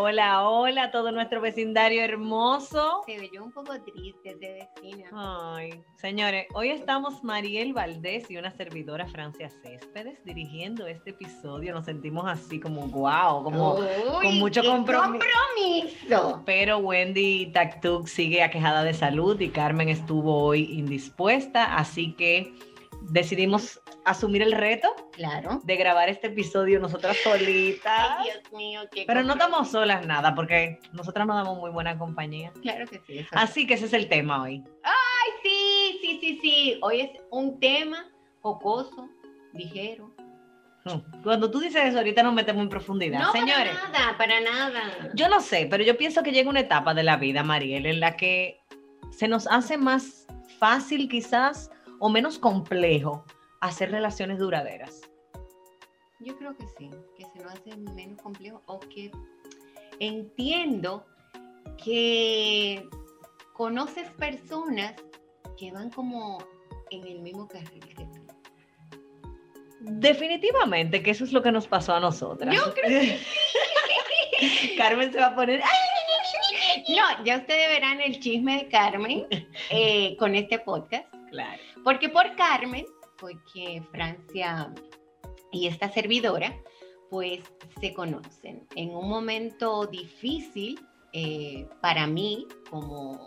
Hola, hola, todo nuestro vecindario hermoso. Se ve yo un poco triste de vecina. Ay, señores, hoy estamos Mariel Valdés y una servidora Francia Céspedes dirigiendo este episodio. Nos sentimos así como wow, como con mucho compromiso. compromiso. Pero Wendy Taktuk sigue aquejada de salud y Carmen estuvo hoy indispuesta, así que decidimos asumir el reto Claro. de grabar este episodio nosotras solitas. Ay, Dios mío, qué Pero no estamos solas nada, porque nosotras nos damos muy buena compañía. Claro que sí. eso Así que ese es el tema hoy. Ay, sí, sí, sí, sí. Hoy es un tema jocoso, ligero. Cuando tú dices eso, ahorita nos metemos en profundidad. No, Señores, para nada, para nada. yo no sé, pero yo pienso que llega una etapa de la vida, Mariel, en la que se nos hace más fácil quizás o menos complejo hacer relaciones duraderas. Yo creo que sí, que se lo hace menos complejo o que entiendo que conoces personas que van como en el mismo carril que tú. Definitivamente que eso es lo que nos pasó a nosotras. Yo creo que Carmen se va a poner. No, ya ustedes verán el chisme de Carmen eh, con este podcast. Claro. Porque por Carmen, porque Francia y esta servidora, pues se conocen en un momento difícil eh, para mí como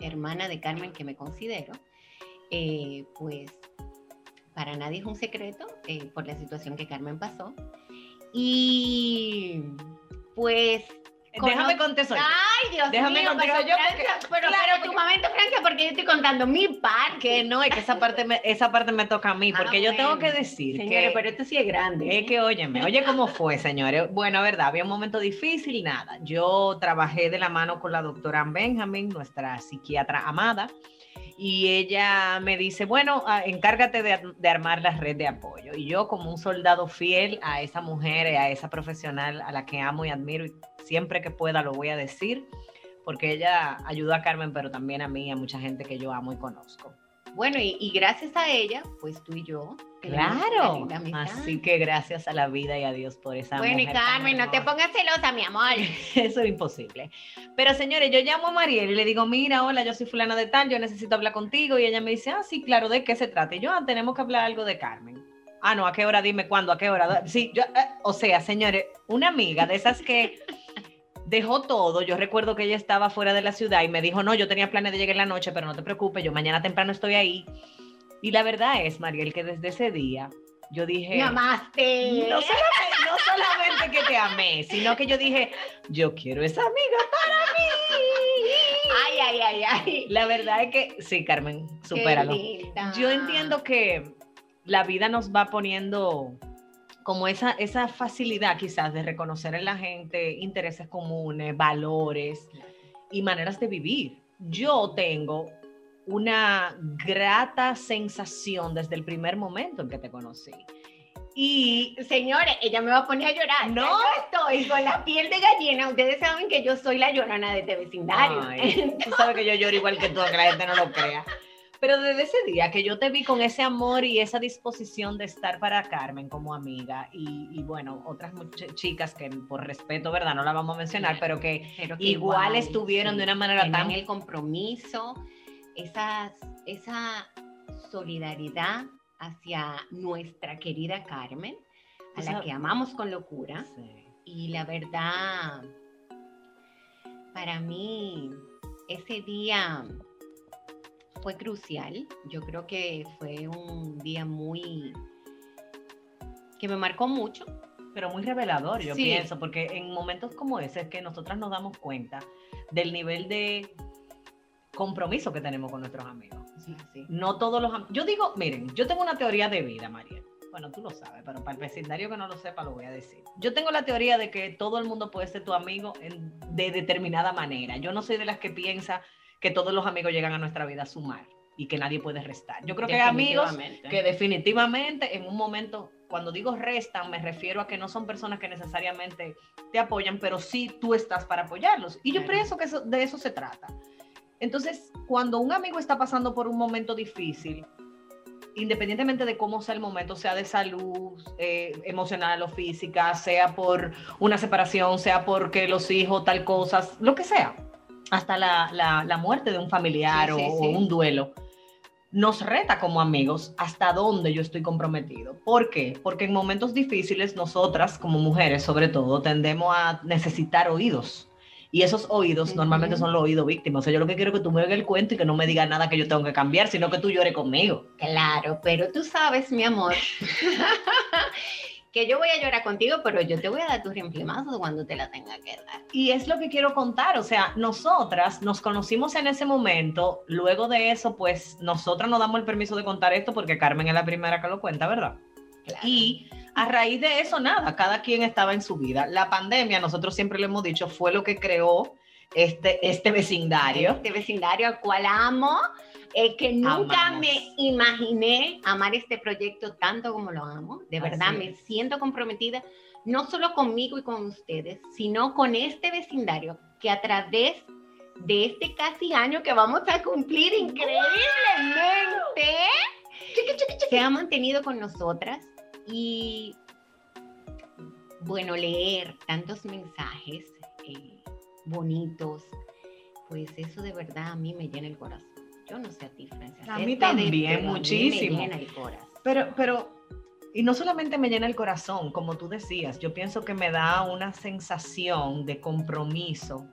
hermana de Carmen que me considero, eh, pues para nadie es un secreto eh, por la situación que Carmen pasó. Y pues... Déjame cono- contestar. Ay, Dios Déjame mío, pero, contestar yo porque- Francia, pero, claro, pero tu porque- momento, Francia, porque yo estoy contando mi parte. Que no, es que esa parte me, esa parte me toca a mí, porque Ah, yo tengo bueno. que decir Señores, que pero esto sí es grande. Es que, óyeme, oye cómo fue, señores. Bueno, verdad, había un momento difícil, nada. Yo trabajé de la mano con la doctora Benjamin, nuestra psiquiatra amada, y ella me dice, bueno, ah, encárgate de, armar la red de apoyo. Y yo, como un soldado fiel a esa mujer, a esa profesional a la que amo y admiro, siempre que pueda lo voy a decir, porque ella ayudó a Carmen, pero también a mí, y a mucha gente que yo amo y conozco. Bueno, y, y gracias a ella, pues tú y yo. Claro. Así que gracias a la vida y a Dios por esa Bueno, y mujer Carmen, no te pongas celosa, mi amor. Eso es imposible. Pero señores, yo llamo a Mariel y le digo, mira, hola, yo soy fulana de tal, yo necesito hablar contigo. Y ella me dice, ah, sí, claro, ¿de qué se trata? Y yo, ah, tenemos que hablar algo de Carmen. Ah, no, ¿a qué hora? Dime cuándo, ¿a qué hora? Sí, yo, eh, o sea, señores, una amiga de esas que dejó todo. Yo recuerdo que ella estaba fuera de la ciudad y me dijo, no, yo tenía planes de llegar en la noche, pero no te preocupes, yo mañana temprano estoy ahí. Y la verdad es, Mariel, que desde ese día yo dije... Me amaste. No solamente, no solamente que te amé, sino que yo dije, yo quiero esa amiga para mí. Ay, ay, ay, ay. La verdad es que, sí, Carmen, supéralo. Yo entiendo que la vida nos va poniendo como esa, esa facilidad quizás de reconocer en la gente intereses comunes, valores y maneras de vivir. Yo tengo una grata sensación desde el primer momento en que te conocí. Y Señores, ella me va a poner a llorar. No. Yo estoy con la piel de gallina. Ustedes saben que yo soy la llorona de este vecindario. Ay, tú sabes que yo lloro igual que tú, aunque la gente no lo crea. Pero desde ese día que yo te vi con ese amor y esa disposición de estar para Carmen como amiga y, y bueno, otras chicas que por respeto, ¿verdad? No la vamos a mencionar, pero que Pero que igual estuvieron de una manera tan- el compromiso, esas, esa solidaridad hacia nuestra querida Carmen, a la que amamos con locura. Sí. Y la verdad, para mí, ese día fue crucial. Yo creo que fue un día muy que me marcó mucho. pero muy revelador, yo Sí. pienso, porque en momentos como ese es que nosotras nos damos cuenta del nivel de compromiso que tenemos con nuestros amigos. Así. No todos los Yo digo, miren, yo tengo una teoría de vida, María. Bueno, tú lo sabes, pero para el vecindario que no lo sepa lo voy a decir. Yo tengo la teoría de que todo el mundo puede ser tu amigo en- de determinada manera. Yo no soy de las que piensa que todos los amigos llegan a nuestra vida a sumar y que nadie puede restar. Yo creo que hay amigos que definitivamente en un momento, cuando digo restan, me refiero a que no son personas que necesariamente te apoyan, pero sí tú estás para apoyarlos. Y yo pienso que eso- de eso se trata. Entonces, cuando un amigo está pasando por un momento difícil, independientemente de cómo sea el momento, sea de salud, eh, emocional o física, sea por una separación, sea porque los hijos, tal cosas, lo que sea, hasta la, la- la muerte de un familiar Sí, o, sí. un duelo, nos reta como amigos hasta dónde yo estoy comprometido. ¿Por qué? Porque en momentos difíciles nosotras, como mujeres sobre todo, tendemos a necesitar oídos. Y esos oídos normalmente son los oídos víctimas. O sea, yo lo que quiero es que tú me oigas el cuento y que no me digas nada que yo tengo que cambiar, sino que tú llores conmigo. Claro, pero tú sabes, mi amor, que yo voy a llorar contigo, pero yo te voy a dar tu reemplazo cuando te la tenga que dar. Y es lo que quiero contar, o sea, nosotras nos conocimos en ese momento, luego de eso, pues nosotras nos damos el permiso de contar esto porque Carmen es la primera que lo cuenta, ¿verdad? Claro. Y a raíz de eso, nada, cada quien estaba en su vida. La pandemia, nosotros siempre lo hemos dicho, fue lo que creó este, este vecindario. Este vecindario al cual amo, eh, que nunca Amamos. me imaginé amar este proyecto tanto como lo amo. De verdad, Así me siento comprometida no solo conmigo y con ustedes, sino con este vecindario que a través de este casi año que vamos a cumplir increíblemente, se ha mantenido con nosotras y bueno, leer tantos mensajes eh, bonitos, pues eso de verdad a mí me llena el corazón. Yo no sé a ti, Francia. A mí también, pero a mí muchísimo. me llena el corazón. Pero, pero, y no solamente me llena el corazón, como tú decías, yo pienso que me da una sensación de compromiso,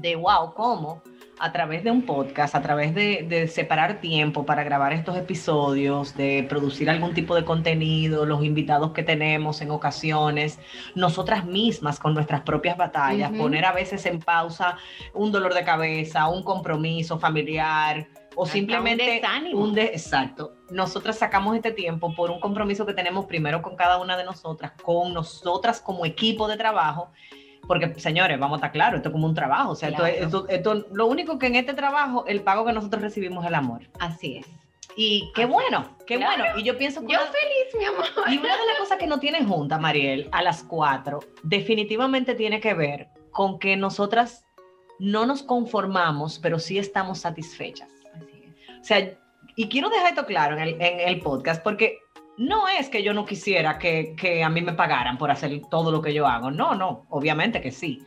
de wow, ¿cómo? A través de un podcast, a través de, de separar tiempo para grabar estos episodios, de producir algún tipo de contenido, los invitados que tenemos en ocasiones, nosotras mismas con nuestras propias batallas, poner a veces en pausa un dolor de cabeza, un compromiso familiar o Hasta un simplemente desánimo. un de- exacto. Nosotras sacamos este tiempo por un compromiso que tenemos primero con cada una de nosotras, con nosotras como equipo de trabajo, porque señores, vamos a estar claros, esto es como un trabajo, o sea, esto- esto, esto- lo único que en este trabajo, el pago que nosotros recibimos es el amor. Así es. Y qué Así bueno, qué Claro. bueno. Y yo pienso que Yo una- feliz, mi amor. y una de las cosas que no tienen junta, Mariel, a las cuatro, definitivamente tiene que ver con que nosotras no nos conformamos, pero sí estamos satisfechas. Así es. O sea, y quiero dejar esto claro en el, en el podcast, porque no es que yo no quisiera que, que a mí me pagaran por hacer todo lo que yo hago. No, no, obviamente que sí.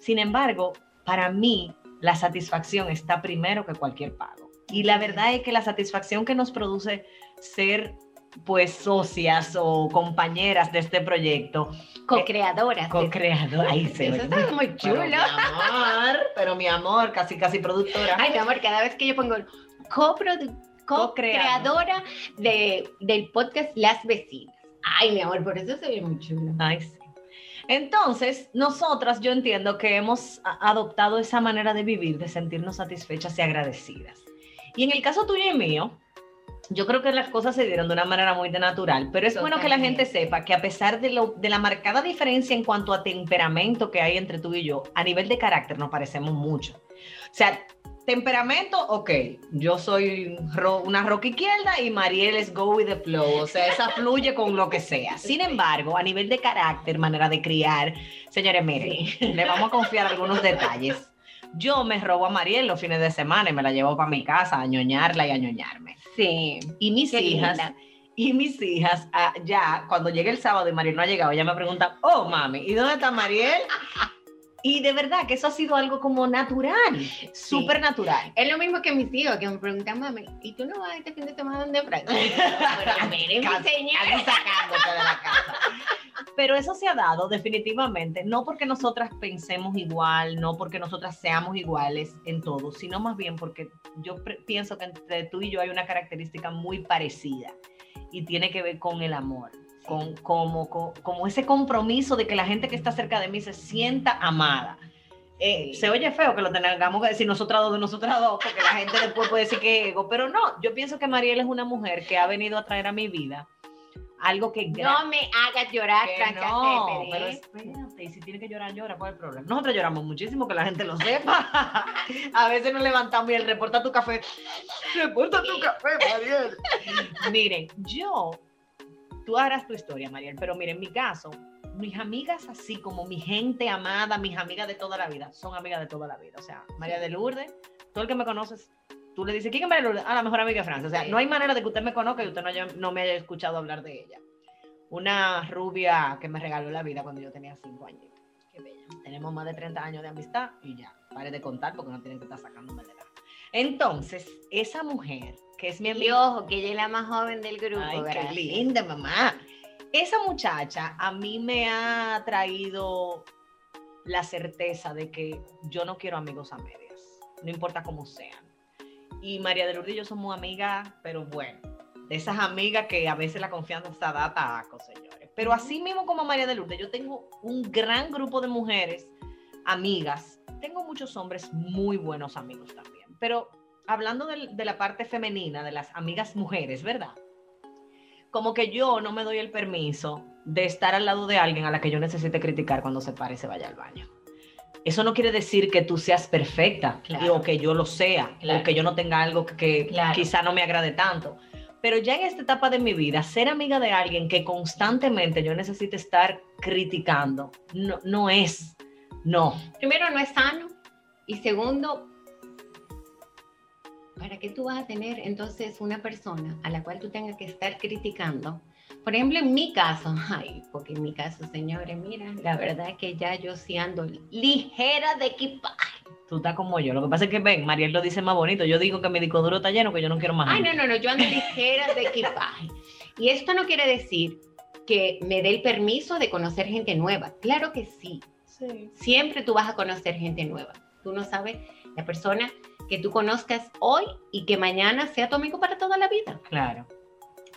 Sin embargo, para mí, la satisfacción está primero que cualquier pago. Y la verdad es que la satisfacción que nos produce ser pues socias o compañeras de este proyecto, Co-creadoras. co-creadoras, ahí se Eso está muy Pero chulo. mi amor, pero mi amor, casi casi productora. Ay, mi amor, cada vez que yo pongo coprodu- co-creadora de, del podcast Las Vecinas. Ay, mi amor, por eso se ve muy chulo. Ay, sí. Entonces, nosotras yo entiendo que hemos adoptado esa manera de vivir, de sentirnos satisfechas y agradecidas. Y en el caso tuyo y mío, yo creo que las cosas se dieron de una manera muy de natural, pero es bueno que la gente sepa que a pesar de, lo- de la marcada diferencia en cuanto a temperamento que hay entre tú y yo, a nivel de carácter nos parecemos mucho. O sea, temperamento, ok, yo soy ro- una roca izquierda y Mariel es go with the flow, o sea, esa fluye con lo que sea. Sin embargo, a nivel de carácter, manera de criar, señores, miren, le vamos a confiar algunos detalles. Yo me robo a Mariel los fines de semana y me la llevo para mi casa a ñoñarla y a ñoñarme. Sí. Y mis Qué hijas, linda. y mis hijas, ah, ya cuando llegue el sábado y Mariel no ha llegado, ya me preguntan, oh mami, ¿y dónde está Mariel? Y de verdad que eso ha sido algo como natural, súper natural. Es lo mismo que mis hijos que me preguntan, mami, ¿y tú no vas este fin de semana donde Francia? Pero miren, mi señora. casi sacándote de la casa. Pero eso se ha dado definitivamente, no porque nosotras pensemos igual, no porque nosotras seamos iguales en todo, sino más bien porque yo pienso que entre tú y yo hay una característica muy parecida y tiene que ver con el amor, con como, co- como ese compromiso de que la gente que está cerca de mí se sienta amada. Eh, Sí. Se oye feo que lo tengamos que decir nosotras dos de nosotras dos, porque la gente después puede decir que ego, pero no, yo pienso que Mariel es una mujer que ha venido a traer a mi vida algo que No me hagas llorar, Francia no, pero espérate, y si tiene que llorar, llora, ¿cuál es el problema? Nosotros lloramos muchísimo, que la gente lo sepa. A veces nos levantamos y el reporta tu café. Reporta tu café, Mariel. Miren, yo, tú harás tu historia, Mariel, pero miren, en mi caso, mis amigas así como mi gente amada, mis amigas de toda la vida, son amigas de toda la vida. O sea, María de Lourdes, todo el que me conoces, tú le dices, ¿quién es María de Lourdes? Ah, la mejor amiga de Francia. O sea, no hay manera de que usted me conozca y usted no, haya- no me haya escuchado hablar de ella. Una rubia que me regaló la vida cuando yo tenía cinco años. Qué bella. Tenemos más de 30 años de amistad y ya, pare de contar porque no tienen que estar sacándome de la. Entonces, esa mujer, que es mi ojo, que ella es la más joven del grupo. Ay, qué linda, mamá. Esa muchacha a mí me ha traído la certeza de que yo no quiero amigos a medias, no importa cómo sean. Y María de Lourdes y yo somos amigas, pero bueno, de esas amigas que a veces la confianza está da taco, señores. Pero así mismo como María de Lourdes, yo tengo un gran grupo de mujeres, amigas. Tengo muchos hombres muy buenos amigos también. Pero hablando de la parte femenina, de las amigas mujeres, ¿verdad? como que yo no me doy el permiso de estar al lado de alguien a la que yo necesite criticar cuando se pare y se vaya al baño. Eso no quiere decir que tú seas perfecta Claro. o que yo lo sea Claro. o que yo no tenga algo que, que Claro. quizá no me agrade tanto. Pero ya en esta etapa de mi vida, ser amiga de alguien que constantemente yo necesite estar criticando, no, no es, no. Primero, no es sano. Y segundo, ¿para qué tú vas a tener entonces una persona a la cual tú tengas que estar criticando? Por ejemplo, en mi caso, ay, porque en mi caso, señores, mira, la verdad es que ya yo sí ando ligera de equipaje. Tú estás como yo. Lo que pasa es que, ven, Mariel lo dice más bonito. Yo digo que mi disco duro está lleno, que yo no quiero más. Ay, no, no, no, yo ando ligera de equipaje. Y esto no quiere decir que me dé el permiso de conocer gente nueva. Claro que sí. Sí. Siempre tú vas a conocer gente nueva. Tú no sabes la persona que tú conozcas hoy y que mañana sea tu amigo para toda la vida. Claro,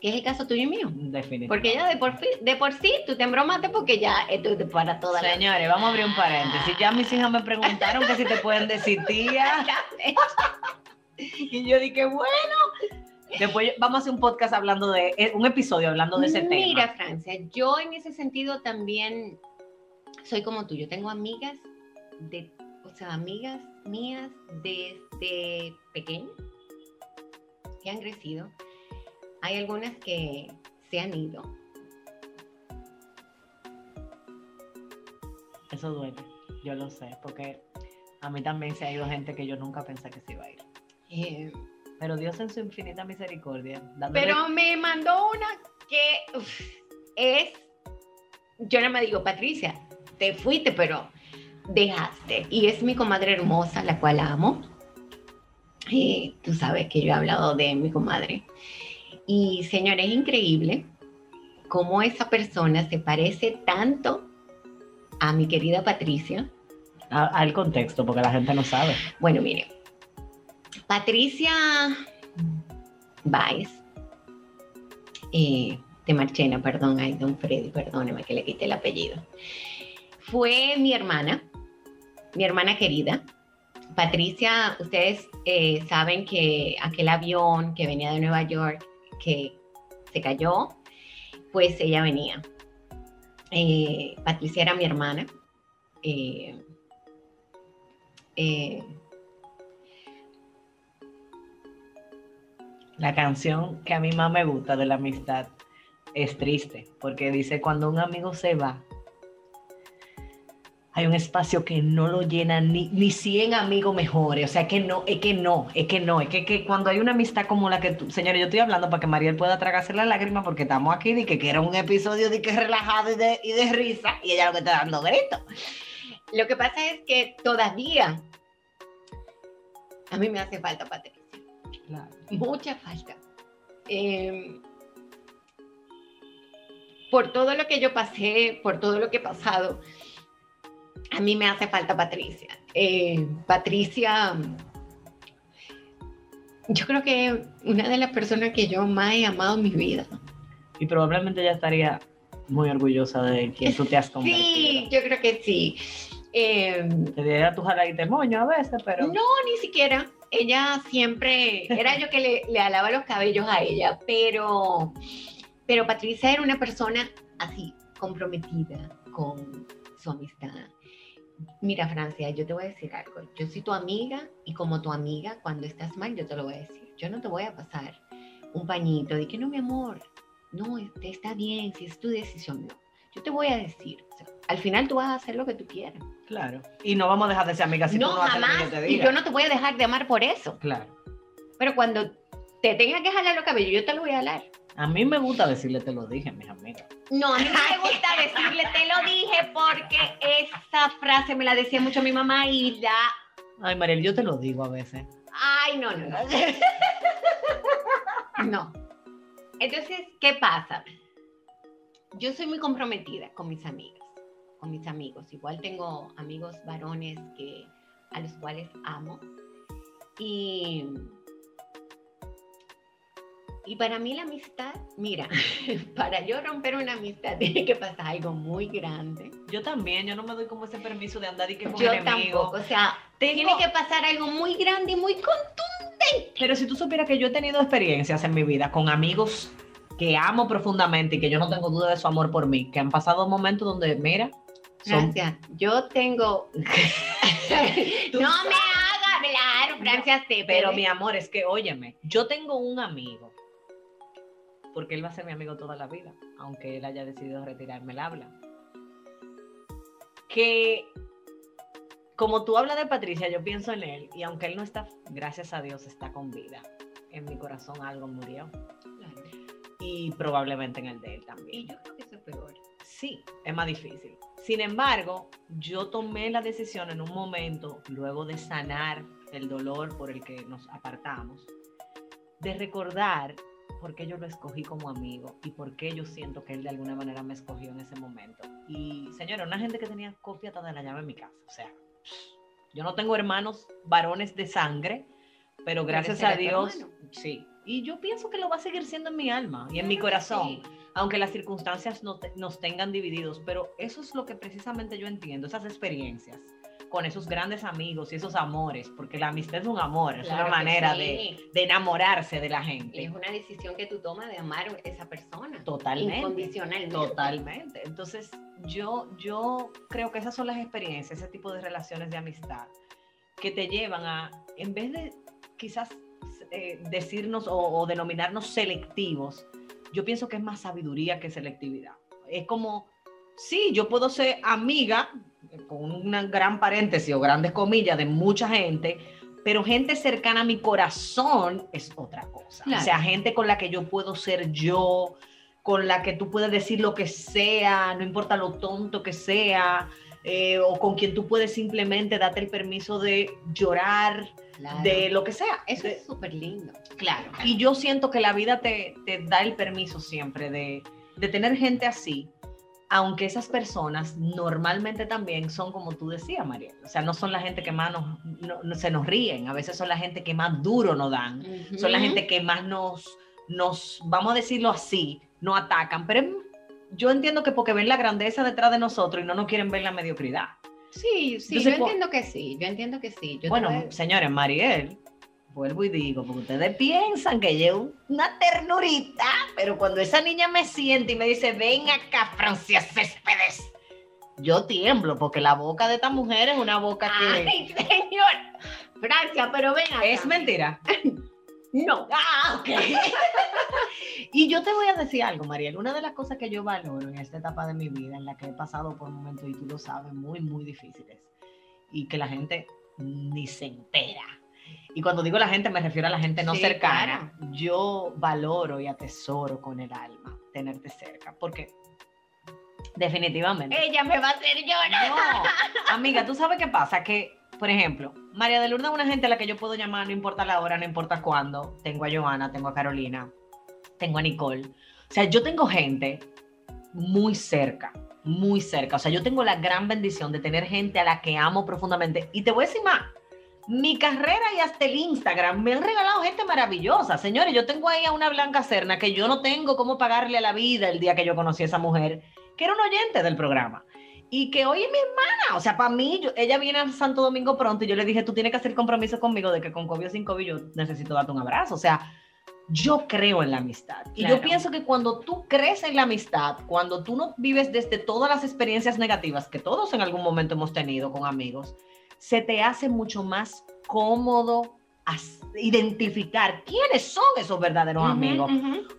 Que es el caso tuyo y mío. definitivamente. Porque ya de por, fi- de por sí tú te embromaste porque ya esto es de para toda la Señores, vamos a abrir un paréntesis. Ya mis hijas me preguntaron que si te pueden decir tía. Y yo dije, bueno. Después vamos a hacer un podcast hablando de, eh, un episodio hablando de ese Mira, tema. Francia, yo en ese sentido también soy como tú. Yo tengo amigas de, o sea, amigas mías desde pequeña que han crecido. Hay algunas que se han ido. Eso duele, yo lo sé, porque a mí también se ha ido gente que yo nunca pensé que se iba a ir. Eh, Pero Dios en su infinita misericordia. dándole- pero me mandó una que uf, es, yo no me digo, Patricia, te fuiste, pero dejaste. Y es mi comadre hermosa, la cual amo. Eh, tú sabes que yo he hablado de mi comadre. Y señores, es increíble cómo esa persona se parece tanto a mi querida Patricia. A- al contexto, porque la gente no sabe. Bueno, mire, Patricia Baez, eh, de Marchena, perdón, ay, don Freddy, perdóneme que le quité el apellido, fue mi hermana, mi hermana querida. Patricia, ustedes eh, saben que aquel avión que venía de Nueva York, que se cayó, pues ella venía. Eh, Patricia era mi hermana. eh, La canción que a mí más me gusta de la amistad es triste, porque dice, cuando un amigo se va, hay un espacio que no lo llenan ni, ni 100 amigos mejores. O sea, que no, es que no, es que no. Es que, que cuando hay una amistad como la que tú, señores, yo estoy hablando para que Mariel pueda tragarse la lágrima porque estamos aquí de que, que era un episodio de que relajado y de, y de risa y ella lo que está dando gritos. Lo que pasa es que todavía a mí me hace falta Patricia. Mucha falta. Eh, por todo lo que yo pasé, por todo lo que he pasado, a mí me hace falta Patricia. Eh, Patricia, yo creo que una de las personas que yo más he amado en mi vida. Y probablemente ya estaría muy orgullosa de quien tú te has convertido. Sí, yo creo que sí. Eh, Te diría tu de moño a veces, pero... no, ni siquiera. Ella siempre, era yo que le, le alaba los cabellos a ella, pero, pero Patricia era una persona así, comprometida con su amistad. Mira, Francia, yo te voy a decir algo. Yo soy tu amiga y como tu amiga, cuando estás mal, yo te lo voy a decir. Yo no te voy a pasar un pañito de que no, mi amor, no, este, está bien, si es tu decisión, no. Yo te voy a decir, o sea, al final tú vas a hacer lo que tú quieras. Claro. Y no vamos a dejar de ser amigas si no, tú no haces lo que jamás. yo te Y yo no te voy a dejar de amar por eso. Claro. Pero cuando te tenga que jalar los cabellos, yo te lo voy a jalar. A mí me gusta decirle te lo dije, mis amigas. No, a mí no me gusta decirle, te lo dije, porque esa frase me la decía mucho mi mamá y la... Ay, Mariel, yo te lo digo a veces. Ay, no, no, no. No. Entonces, ¿qué pasa? Yo soy muy comprometida con mis amigas, con mis amigos. Igual tengo amigos varones que, a los cuales amo. Y, y para mí la amistad, mira, para yo romper una amistad tiene que pasar algo muy grande. Yo también, yo no me doy como ese permiso de andar y que con Yo tampoco, o sea, Tengo- tiene que pasar algo muy grande y muy contundente. Pero si tú supieras que yo he tenido experiencias en mi vida con amigos que amo profundamente y que yo no tengo duda de su amor por mí, que han pasado momentos donde, mira, son- Francia, yo tengo. no me haga hablar, Francia, pero mi amor, es que, óyeme, yo tengo un amigo, porque él va a ser mi amigo toda la vida, aunque él haya decidido retirarme el habla, que como tú hablas de Patricia, yo pienso en él, y aunque él no está, gracias a Dios, está con vida, en mi corazón algo murió, y probablemente en el de él también. Y yo creo que eso es peor. Sí, es más difícil. Sin embargo, yo tomé la decisión en un momento, luego de sanar el dolor por el que nos apartamos, de recordar por qué yo lo escogí como amigo y por qué yo siento que él de alguna manera me escogió en ese momento. Y señora, una gente que tenía copia hasta de la llave en mi casa. O sea, yo no tengo hermanos varones de sangre, pero gracias a Dios, sí. Y yo pienso que lo va a seguir siendo en mi alma y en mi corazón Sí. aunque las circunstancias no te- nos tengan divididos, pero eso es lo que precisamente yo entiendo, esas experiencias con esos grandes amigos y esos amores, porque la amistad es un amor, es Claro una manera sí. de, de enamorarse de la Es gente. una decisión que tú tomas de amar a esa persona. Totalmente. Incondicionalmente. Totalmente. Entonces, yo, yo creo que esas son las experiencias, ese tipo de relaciones de amistad, que te llevan a, en vez de quizás eh, decirnos o, o denominarnos selectivos, yo pienso que es más sabiduría que selectividad. Es como, sí, yo puedo ser amiga, con una gran paréntesis o grandes comillas, de mucha gente, pero gente cercana a mi corazón es otra cosa. Claro. O sea, gente con la que yo puedo ser yo, con la que tú puedes decir lo que sea, no importa lo tonto que sea, eh, o con quien tú puedes simplemente darte el permiso de llorar, Claro. de lo que sea. Eso De- es súper lindo. Claro. Y yo siento que la vida te, te da el permiso siempre de, de tener gente así, aunque esas personas normalmente también son como tú decías, María. O sea, no son la gente que más nos, no- no- se nos ríen, a veces son la gente que más duro nos dan, son la gente que más nos, nos, vamos a decirlo así, no atacan. Pero yo entiendo que porque ven la grandeza detrás de nosotros y no nos quieren ver la mediocridad. Sí, sí, Entonces, yo entiendo que sí, yo entiendo que sí. Yo bueno, señores, Mariel, vuelvo y digo, porque ustedes piensan que yo una ternurita, pero cuando esa niña me siente y me dice, ven acá, Francia Céspedes, yo tiemblo, porque la boca de esta mujer es una boca que Ay, señor. Francia, pero ven acá. es mentira. No. Ah, ok. y yo te voy a decir algo, Mariel. Una de las cosas que yo valoro en esta etapa de mi vida, en la que he pasado por momentos, y tú lo sabes, muy, muy difíciles, y que la gente ni se entera. Y cuando digo la gente, me refiero a la gente no Sí, cercana. Yo valoro y atesoro con el alma tenerte cerca, porque definitivamente. Ella me va a hacer llorar. No, amiga, tú sabes qué pasa, que, por ejemplo, María de Lourdes es una gente a la que yo puedo llamar, no importa la hora, no importa cuándo. Tengo a Joana, tengo a Carolina, tengo a Nicole. O sea, yo tengo gente muy cerca, muy cerca. O sea, yo tengo la gran bendición de tener gente a la que amo profundamente. Y te voy a decir más. Mi carrera y hasta el Instagram me han regalado gente maravillosa. Señores, yo tengo ahí a una Blanca Cerna que yo no tengo cómo pagarle a la vida el día que yo conocí a esa mujer, que era un oyente del programa y que hoy es mi hermana. O sea, para mí, yo- ella viene a Santo Domingo pronto y yo le dije, tú tienes que hacer compromiso conmigo de que con COVID o sin COVID yo necesito darte un abrazo. O sea, yo creo en la amistad. Y Claro. yo pienso que cuando tú crees en la amistad, cuando tú no vives desde todas las experiencias negativas que todos en algún momento hemos tenido con amigos, se te hace mucho más cómodo identificar quiénes son esos verdaderos amigos.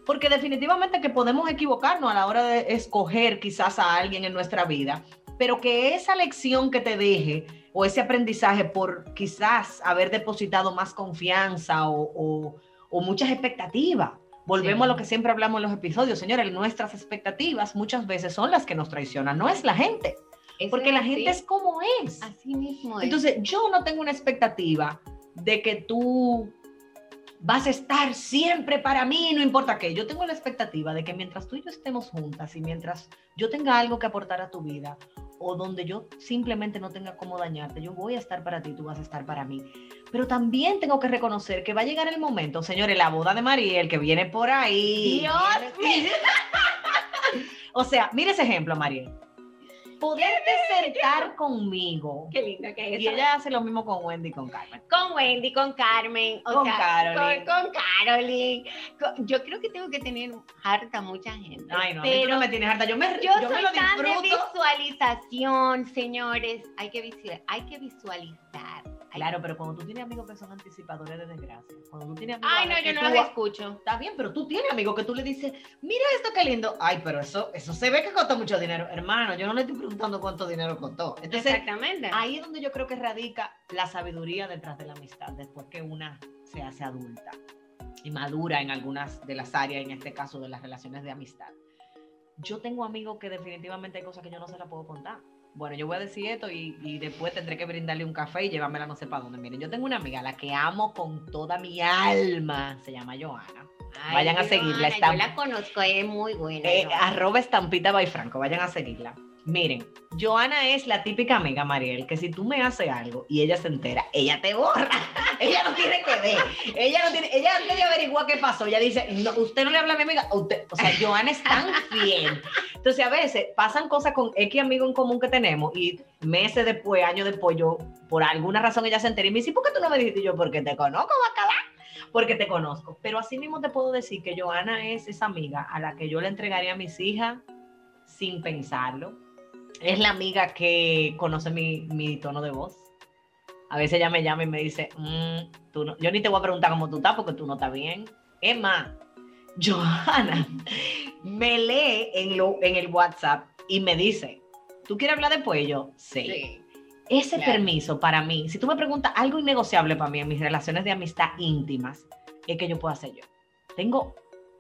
Porque definitivamente que podemos equivocarnos a la hora de escoger quizás a alguien en nuestra vida, pero que esa lección que te deje o ese aprendizaje por quizás haber depositado más confianza o, o- o muchas expectativas. Volvemos Sí. a lo que siempre hablamos en los episodios, señores, nuestras expectativas muchas veces son las que nos traicionan, no es la gente, Eso porque la así, gente es como es. así mismo. es. Entonces, yo no tengo una expectativa de que tú vas a estar siempre para mí, no importa qué. Yo tengo la expectativa de que mientras tú y yo estemos juntas y mientras yo tenga algo que aportar a tu vida o donde yo simplemente no tenga cómo dañarte, yo voy a estar para ti, tú vas a estar para mí. Pero también tengo que reconocer que va a llegar el momento, señores, la boda de Mariel que viene por ahí. Dios Viene- O sea, mire ese ejemplo, Mariel. Poderte sentar conmigo Qué lindo que es y ella hace lo mismo con Wendy y con Carmen. Con Wendy, con Carmen, o Con sea, Caroline. Con, con Caroline. Con- yo creo que tengo que tener harta mucha gente. Ay, no, mí tú pero no me tienes harta. Yo me, yo, yo me soy lo tan de visualización, señores. Hay que, visual- hay que visualizar. Claro, pero cuando tú tienes amigos que son anticipadores de desgracia, cuando tú tienes amigos Ay, no, yo que no los escucho. Está bien, pero tú tienes amigos que tú le dices, mira esto qué lindo. Ay, pero eso, eso se ve que costó mucho dinero. Hermano, yo no le estoy preguntando cuánto dinero costó. Entonces, Exactamente. ahí es donde yo creo que radica la sabiduría detrás de la amistad, después que una se hace adulta y madura en algunas de las áreas, en este caso de las relaciones de amistad. Yo tengo amigos que definitivamente hay cosas que yo no se las puedo contar. Bueno, yo voy a decir esto y, y después tendré que brindarle un café y llevármela no sé para dónde. Miren, yo tengo una amiga la que amo con toda mi alma, se llama Joana. Ay, vayan a seguirla, Yo la conozco, es muy buena. Eh, arroba estampita by Franco, vayan a seguirla. Miren, Joana es la típica amiga, Mariel, que si tú me haces algo y ella se entera, ella te borra. ella no tiene que ver. Ella no tiene, ella antes de averiguar qué pasó, ella dice, no, usted no le habla a mi amiga, usted, o sea, Joana es tan fiel. Entonces, a veces pasan cosas con X amigo en común que tenemos y meses después, años después, yo, por alguna razón, ella se entera y me dice, ¿por qué tú no me dijiste Y yo? Porque te conozco, bacala. Porque te conozco. Pero así mismo te puedo decir que Joana es esa amiga a la que yo le entregaría a mis hijas sin pensarlo. Es la amiga que conoce mi, mi tono de voz. A veces ella me llama y me dice, "Mm, tú no- yo ni te voy a preguntar cómo tú estás porque tú no estás bien. Es más, Johanna me lee en, lo, en el WhatsApp y me dice, ¿tú quieres hablar después? Y yo, sí. Sí. Ese Claro. permiso para mí, si tú me preguntas algo innegociable para mí en mis relaciones de amistad íntimas, es que yo puedo hacer yo. Tengo,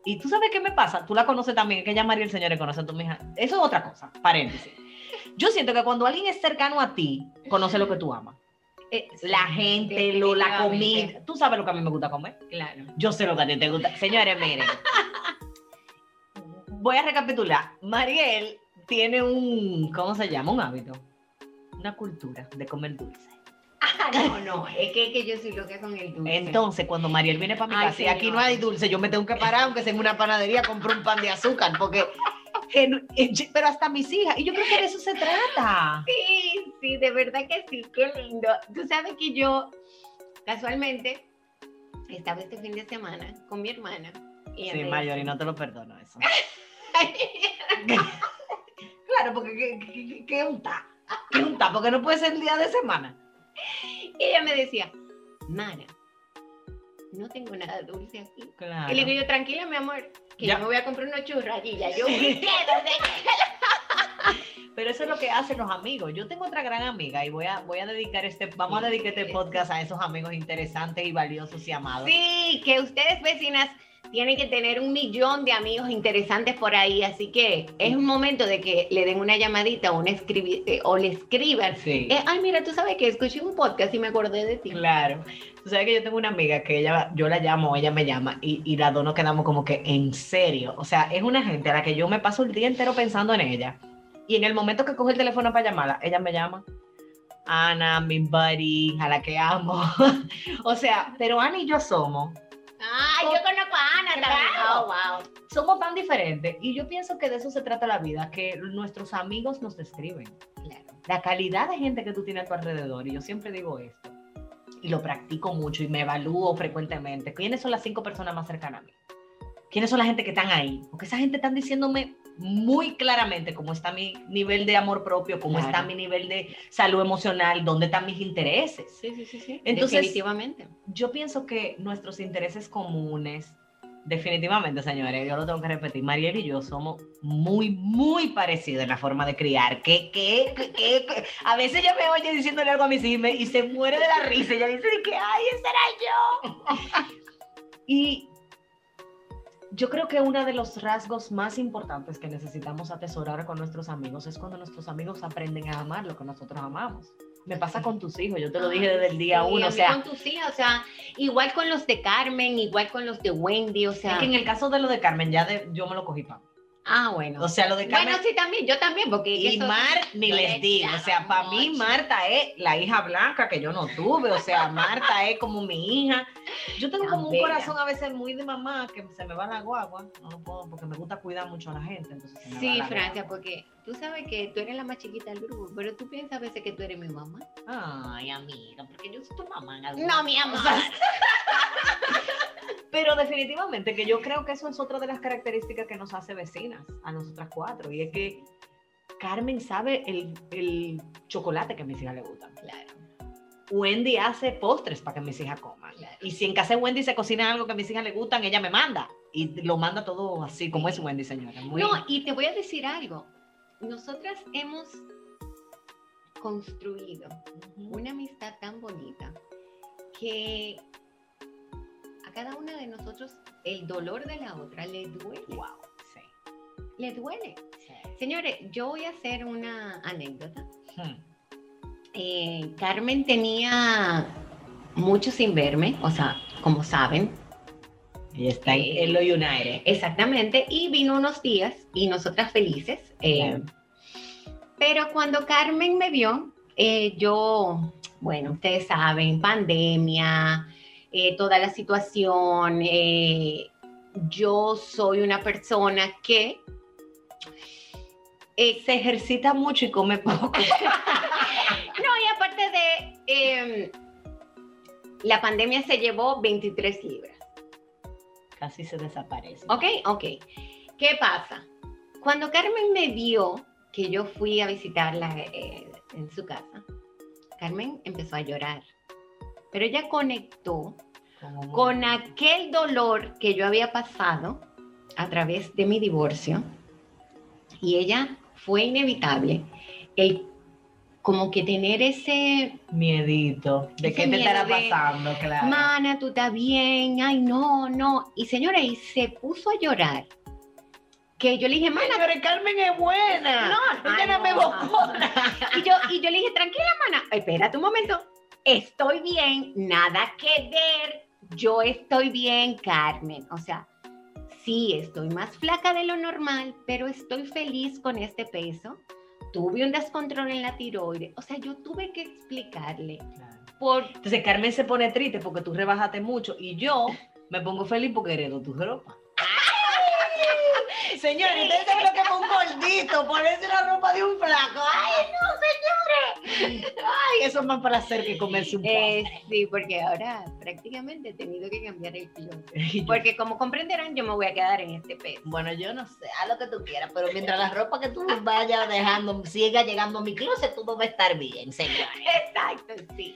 y tú sabes qué me pasa, tú la conoces también, que ella María el Señor conoce a tu hija. Eso es otra cosa, paréntesis. Yo siento que cuando alguien es cercano a ti, conoce lo que tú amas. Eh, La gente, lo, la comida. Tú sabes lo que a mí me gusta comer. Claro. Yo sé lo que a ti te gusta. Señores, miren. Voy a recapitular. Mariel tiene un, ¿cómo se llama? Un hábito. Una cultura de comer dulce. Ah, no, no, es que, que yo soy loca con el dulce. Entonces, cuando Mariel viene para mi Ay, casa y aquí señor. no hay dulce, yo me tengo que parar, aunque sea en una panadería, compro un pan de azúcar, porque. Pero hasta mis hijas, y yo creo que de eso se trata. Sí, sí, de verdad que sí, qué lindo. Tú sabes que yo, casualmente, estaba este fin de semana con mi hermana. Y Sí, Mayor, y no te lo perdono eso. claro, porque ¿qué, un ta? ¿Qué un ta? Porque no puede ser el día de semana. Y ella me decía, Mana, no tengo nada dulce aquí. Claro. Y le digo yo, tranquila, mi amor, que Ya. yo me voy a comprar unos churros allí. Ya yo me quedo de- Pero eso es lo que hacen los amigos. Yo tengo otra gran amiga y voy a, voy a dedicar este, vamos a dedicar este podcast a esos amigos interesantes y valiosos y amados. Sí, que ustedes vecinas tienen que tener un millón de amigos interesantes por ahí, así que es un momento de que le den una llamadita o, una eh, o le escriban. Sí. Eh, ay, mira, tú sabes que escuché un podcast y me acordé de ti. Claro. Tú sabes que yo tengo una amiga que ella, yo la llamo, ella me llama y, y las dos nos quedamos como que en serio. O sea, es una gente a la que yo me paso el día entero pensando en ella. Y en el momento que coge el teléfono para llamarla, ella me llama. Ana, mi buddy, a la que amo. o sea, pero Ana y yo somos, Ay, yo conozco a Ana también. Claro. Oh, wow. somos tan diferentes. Y yo pienso que de eso se trata la vida, que nuestros amigos nos describen. Claro. la calidad de gente que tú tienes a tu alrededor, y yo siempre digo esto, y lo practico mucho y me evalúo frecuentemente, ¿quiénes son las cinco personas más cercanas a mí? ¿Quiénes son la gente que están ahí? Porque esa gente están diciéndome muy claramente cómo está mi nivel de amor propio, cómo Claro. está mi nivel de salud emocional, dónde están mis intereses. Sí, sí, sí, sí. Entonces- Definitivamente. Yo pienso que nuestros intereses comunes, definitivamente, señores, yo lo tengo que repetir, Mariel y yo somos muy, muy parecidos en la forma de criar. Que, que, que, a veces ella me oye diciéndole algo a mis hijos y se muere de la risa. Ella dice que, ay, ese era yo. y yo creo que uno de los rasgos más importantes que necesitamos atesorar con nuestros amigos es cuando nuestros amigos aprenden a amar lo que nosotros amamos. Me pasa con tus hijos, yo te lo dije desde el día Sí, uno, o sea, con tus hijas, o sea, igual con los de Carmen, igual con los de Wendy, o sea. Es que en el caso de lo de Carmen, ya de- yo me lo cogí para. Ah, bueno. O sea, lo de Carmen. bueno, sí, también, yo también, porque y eso- Mar, ni les le digo. O sea, para mí. Marta es la hija blanca que yo no tuve. O sea, Marta es como mi hija. Yo tengo Tan como un corazón a veces muy de mamá que se me va la guagua. No lo puedo porque me gusta cuidar mucho a la gente. Entonces se me va Sí, la Francia, guagua. porque tú sabes que tú eres la más chiquita del grupo, pero tú piensas a veces que tú eres mi mamá. Ay, amiga, porque yo soy tu mamá. en No, mi amor. Pero definitivamente que yo creo que eso es otra de las características que nos hace vecinas a nosotras cuatro. Y es que Carmen sabe el, el chocolate que a mis hijas le gustan. Claro. Wendy hace postres para que mis hijas coman. Claro. Y si en casa de Wendy se cocina algo que a mis hijas le gustan, ella me manda. Y lo manda todo así, como es Wendy, señora. Muy... No, y te voy a decir algo. Nosotras hemos construido Ujú. una amistad tan bonita que a cada una de nosotros el dolor de la otra le duele. Wow, sí. Le duele. sí. Señores, yo voy a hacer una anécdota. Hmm. Eh, Carmen tenía mucho sin verme, o sea, como saben, Ella está en Eh, Elo United. exactamente, y vino unos días y nosotras felices. eh, Claro. Pero cuando Carmen me vio, yo, bueno, ustedes saben, pandemia, eh, toda la situación, eh, yo soy una persona que... eh, Se ejercita mucho y come poco. No, y aparte de, eh, la pandemia se llevó 23 libras. Casi se desaparece. ¿Ok? Ok. ¿Qué pasa? Cuando Carmen me vio que yo fui a visitarla en su casa, Carmen empezó a llorar. Pero ella conectó Como- con aquel dolor que yo había pasado a través de mi divorcio y ella fue inevitable el como que tener ese Miedito. ¿De qué te estará pasando? Claro. Mana, tú estás bien, ay, no, no. Y señora, y se puso a llorar. Que yo le dije, mana, Señores, Carmen es buena. no, Ella ay, no me no. Y yo, y yo le dije, tranquila, mana, espérate un momento. Estoy bien, nada que ver. Yo estoy bien, Carmen. O sea, sí, estoy más flaca de lo normal, pero estoy feliz con este peso. Tuve un descontrol en la tiroides. O sea, yo tuve que explicarle por Entonces Carmen se pone triste porque tú rebajaste mucho y yo me pongo feliz porque heredo tu ropa. Señores, ustedes saben lo que es un gordito, ponerse la ropa de un flaco. ¡Ay, no! ¡Ay, eso es más para hacer que comerse un Eh, postre! sí, porque ahora prácticamente he tenido que cambiar el yo, Porque como comprenderán, yo me voy a quedar en este peso. Bueno, yo no sé, haz lo que tú quieras, pero mientras la ropa que tú vayas dejando siga llegando a mi closet, todo va a estar bien, señores. Exacto, sí.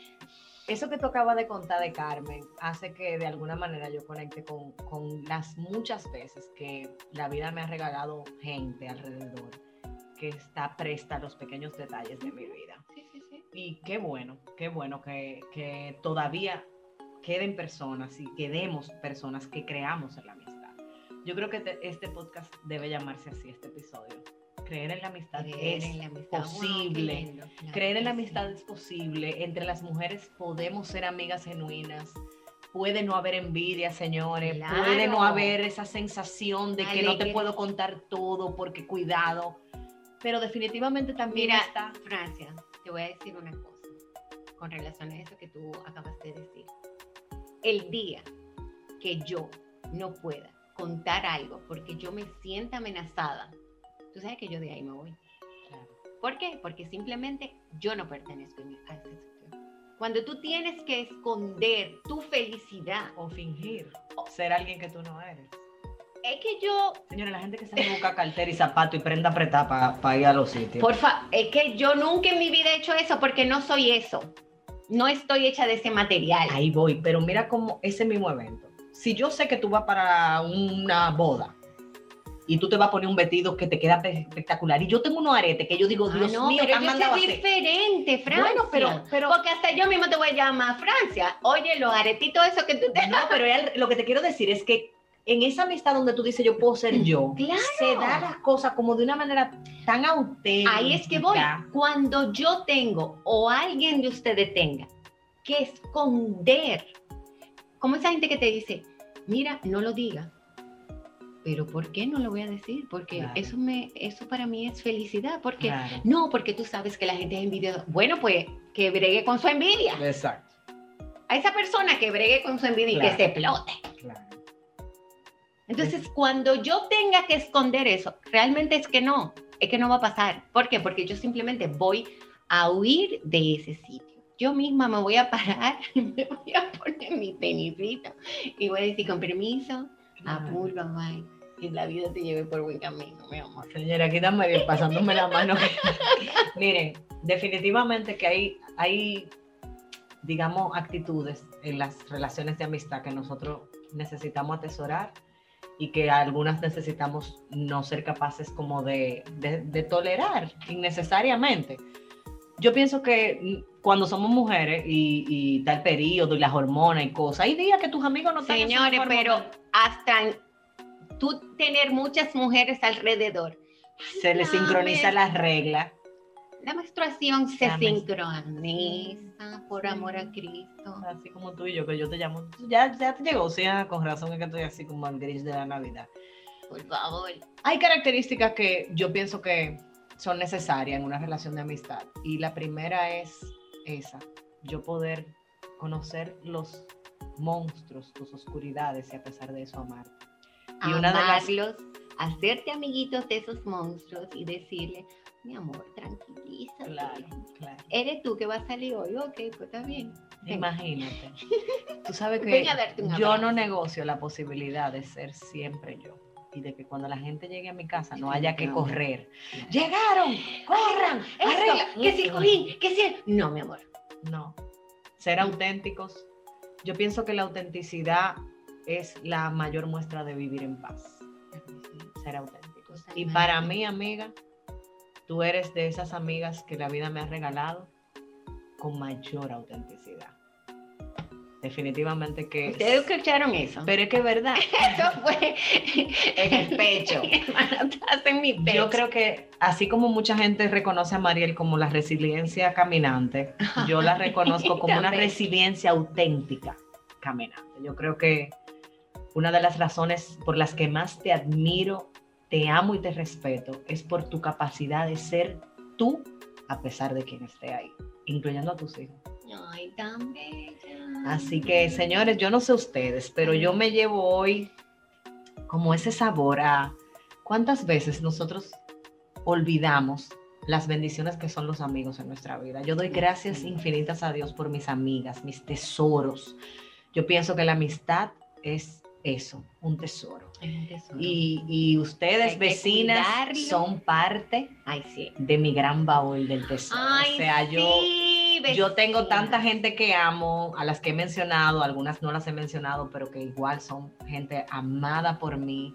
eso que tú acabas de contar de Carmen hace que de alguna manera yo conecte con, con las muchas veces que la vida me ha regalado gente alrededor que está presta a los pequeños detalles de mi vida. Y qué bueno, qué bueno que, que todavía queden personas y quedemos personas que creamos en la amistad. Yo creo que te- este podcast debe llamarse así, este episodio. Creer en la amistad Creer es en la amistad. Wow, qué posible. lindo. Claro Creer en la sí. amistad es posible. Entre las mujeres podemos ser amigas genuinas. Puede no haber envidia, señores. Puede no haber esa sensación de que no te puedo contar todo porque cuidado. Pero definitivamente también Mira, está. Francia, te voy a decir una cosa con relación a eso que tú acabas de decir. El día que yo no pueda contar algo porque yo me sienta amenazada, tú sabes que yo de ahí me voy. ¿Por qué? Porque simplemente yo no pertenezco a ese sector. Cuando tú tienes que esconder tu felicidad, O fingir ser alguien que tú no eres. Es que yo Señores, la gente que se busca cartera y zapato y prenda apretada para ir a los sitios. Porfa, es que yo nunca en mi vida he hecho eso porque no soy eso. No estoy hecha de ese material. Ahí voy, pero mira cómo ese mismo evento. Si yo sé que tú vas para una boda y tú te vas a poner un vestido que te queda pe- espectacular y yo tengo unos aretes que yo digo, Ah, Dios no, mío, pero ¿qué han eso mandado a es diferente, Francia. Bueno, pero, pero, Porque hasta yo mismo te voy a llamar Francia. Oye, los aretitos esos que tú te... no, pero él- lo que te quiero decir es que en esa amistad donde tú dices yo puedo ser yo, Claro. se da las cosas como de una manera tan auténtica. Ahí es que voy. Cuando yo tengo o alguien de ustedes tenga que esconder, como esa gente que te dice, mira, no lo diga. Pero ¿por qué no lo voy a decir? Porque Claro. eso me, eso para mí es felicidad. Porque Claro. no, porque tú sabes que la gente es envidiosa. Bueno, pues que bregue con su envidia. Exacto. A esa persona que bregue con su envidia y que se explote. Claro. Entonces, cuando yo tenga que esconder eso, realmente es que no, es que no va a pasar. ¿Por qué? Porque yo simplemente voy a huir de ese sitio. Yo misma me voy a parar, me voy a poner mi tenisito y voy a decir con permiso, apuro, bye. Que la vida te lleve por buen camino, mi amor. Señora, aquí está María pasándome la mano. Miren, definitivamente que hay, hay, digamos, actitudes en las relaciones de amistad que nosotros necesitamos atesorar y que algunas necesitamos no ser capaces como de, de- de tolerar innecesariamente. Yo pienso que cuando somos mujeres y, y tal periodo y las hormonas y cosas, hay días que tus amigos no su Señores, pero hasta tú tener muchas mujeres alrededor, se le Dame. sincroniza las reglas. La menstruación se La sincroniza por amor a Cristo. Así como tú y yo, que yo te llamo. Ya, ya te llegó, sí, ah, con razón es que estoy así como el gris de la Navidad. Por favor. Hay características que yo pienso que son necesarias en una relación de amistad. Y la primera es esa, yo poder conocer los monstruos, tus oscuridades y a pesar de eso amar. Y una de las- amarlos, hacerte amiguitos de esos monstruos y decirle, mi amor, tranquilízate. Claro, claro. Eres tú que vas a salir hoy, ok, pues está bien. Imagínate. Tú sabes que yo no negocio la posibilidad de ser siempre yo. Y de que cuando la gente llegue a mi casa no haya que correr. ¡Llegaron! ¡Corran! ¡Arregla! que si cogí, que si... No, mi amor. No. Ser auténticos. Yo pienso que la autenticidad es la mayor muestra de vivir en paz. Ser auténticos. Y Totalmente. para mí, amiga, tú eres de esas amigas que la vida me ha regalado con mayor autenticidad. Definitivamente que... ¿Ustedes escucharon eso? Pero es que es verdad. Eso fue En el pecho. En mi pecho. Yo creo que así como mucha gente reconoce a Mariel como la resiliencia caminante, yo la reconozco como una resiliencia auténtica caminante. Yo creo que una de las razones por las que más te admiro, te amo y te respeto es por tu capacidad de ser tú a pesar de quien esté ahí, incluyendo a tus hijos. Ay, tan bella. Así que, señores, yo no sé ustedes, pero yo me llevo hoy como ese sabor a cuántas veces nosotros olvidamos las bendiciones que son los amigos en nuestra vida. Yo doy gracias infinitas a Dios por mis amigas, mis tesoros. Yo pienso que la amistad es eso, un tesoro. Es un tesoro. Y, y ustedes, Hay vecinas, son parte Ay, sí. de mi gran baúl del tesoro. Ay, o sea, yo... sí, yo tengo vecinas. tanta gente que amo, a las que he mencionado, algunas no las he mencionado, pero que igual son gente amada por mí.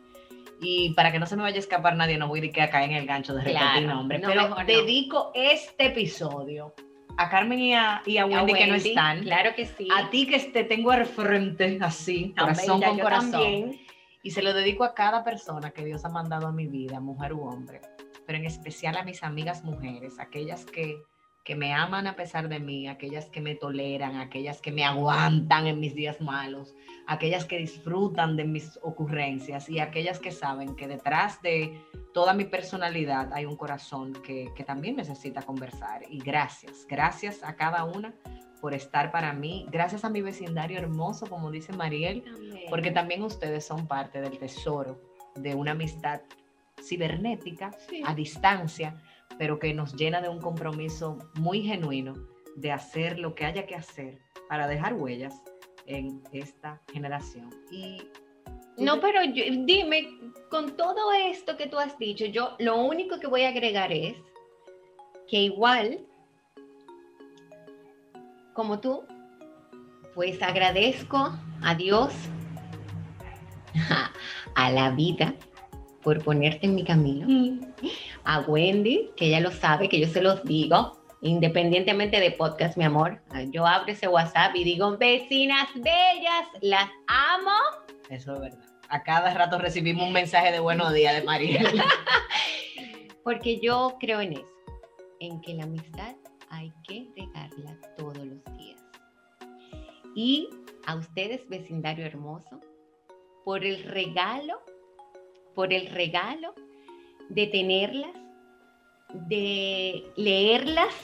Y para que no se me vaya a escapar nadie, no voy a que a caer en el gancho de repetir Claro, nombres. no, pero no. dedico este episodio a Carmen y a, y a A Wendy, que no están. Claro que sí. A ti que te tengo al frente, así, No, corazón con corazón. también. Y se lo dedico a cada persona que Dios ha mandado a mi vida, mujer u hombre, pero en especial a mis amigas mujeres, aquellas que, que me aman a pesar de mí, aquellas que me toleran, aquellas que me aguantan en mis días malos, aquellas que disfrutan de mis ocurrencias y aquellas que saben que detrás de toda mi personalidad hay un corazón que, que también necesita conversar. Y gracias, gracias a cada una por estar para mí, gracias a mi vecindario hermoso, como dice Mariel, porque también ustedes son parte del tesoro de una amistad cibernética Sí. a distancia, pero que nos llena de un compromiso muy genuino de hacer lo que haya que hacer para dejar huellas en esta generación. Y No, pero yo- dime, con todo esto que tú has dicho, yo lo único que voy a agregar es que igual, como tú, pues agradezco a Dios, a la vida, por ponerte en mi camino, a Wendy, que ella lo sabe, que yo se los digo, independientemente de podcast, mi amor. Yo abro ese WhatsApp y digo, vecinas bellas, las amo. eso es verdad. A cada rato recibimos un mensaje de buenos días de María. Porque yo creo en eso, en que la amistad hay que regarla todos los días. Y a ustedes, vecindario hermoso, por el regalo, por el regalo de tenerlas, de leerlas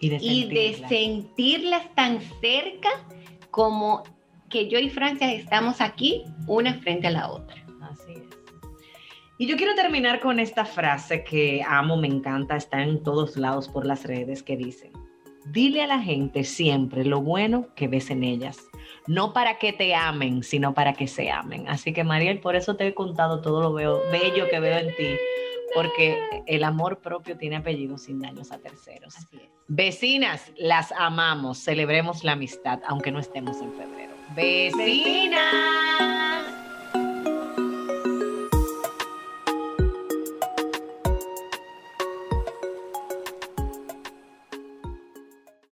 y de y de sentirla. sentirlas tan cerca como que yo y Francia estamos aquí, una frente a la otra. Así es. Y yo quiero terminar con esta frase que amo, me encanta, está en todos lados por las redes, que dice, dile a la gente siempre lo bueno que ves en ellas, no para que te amen, sino para que se amen. Así que Mariel, por eso te he contado todo lo veo- bello que veo en ti, porque el amor propio tiene apellido sin daños a terceros. Así es. Vecinas, las amamos, celebremos la amistad, aunque no estemos en febrero. Vecinas.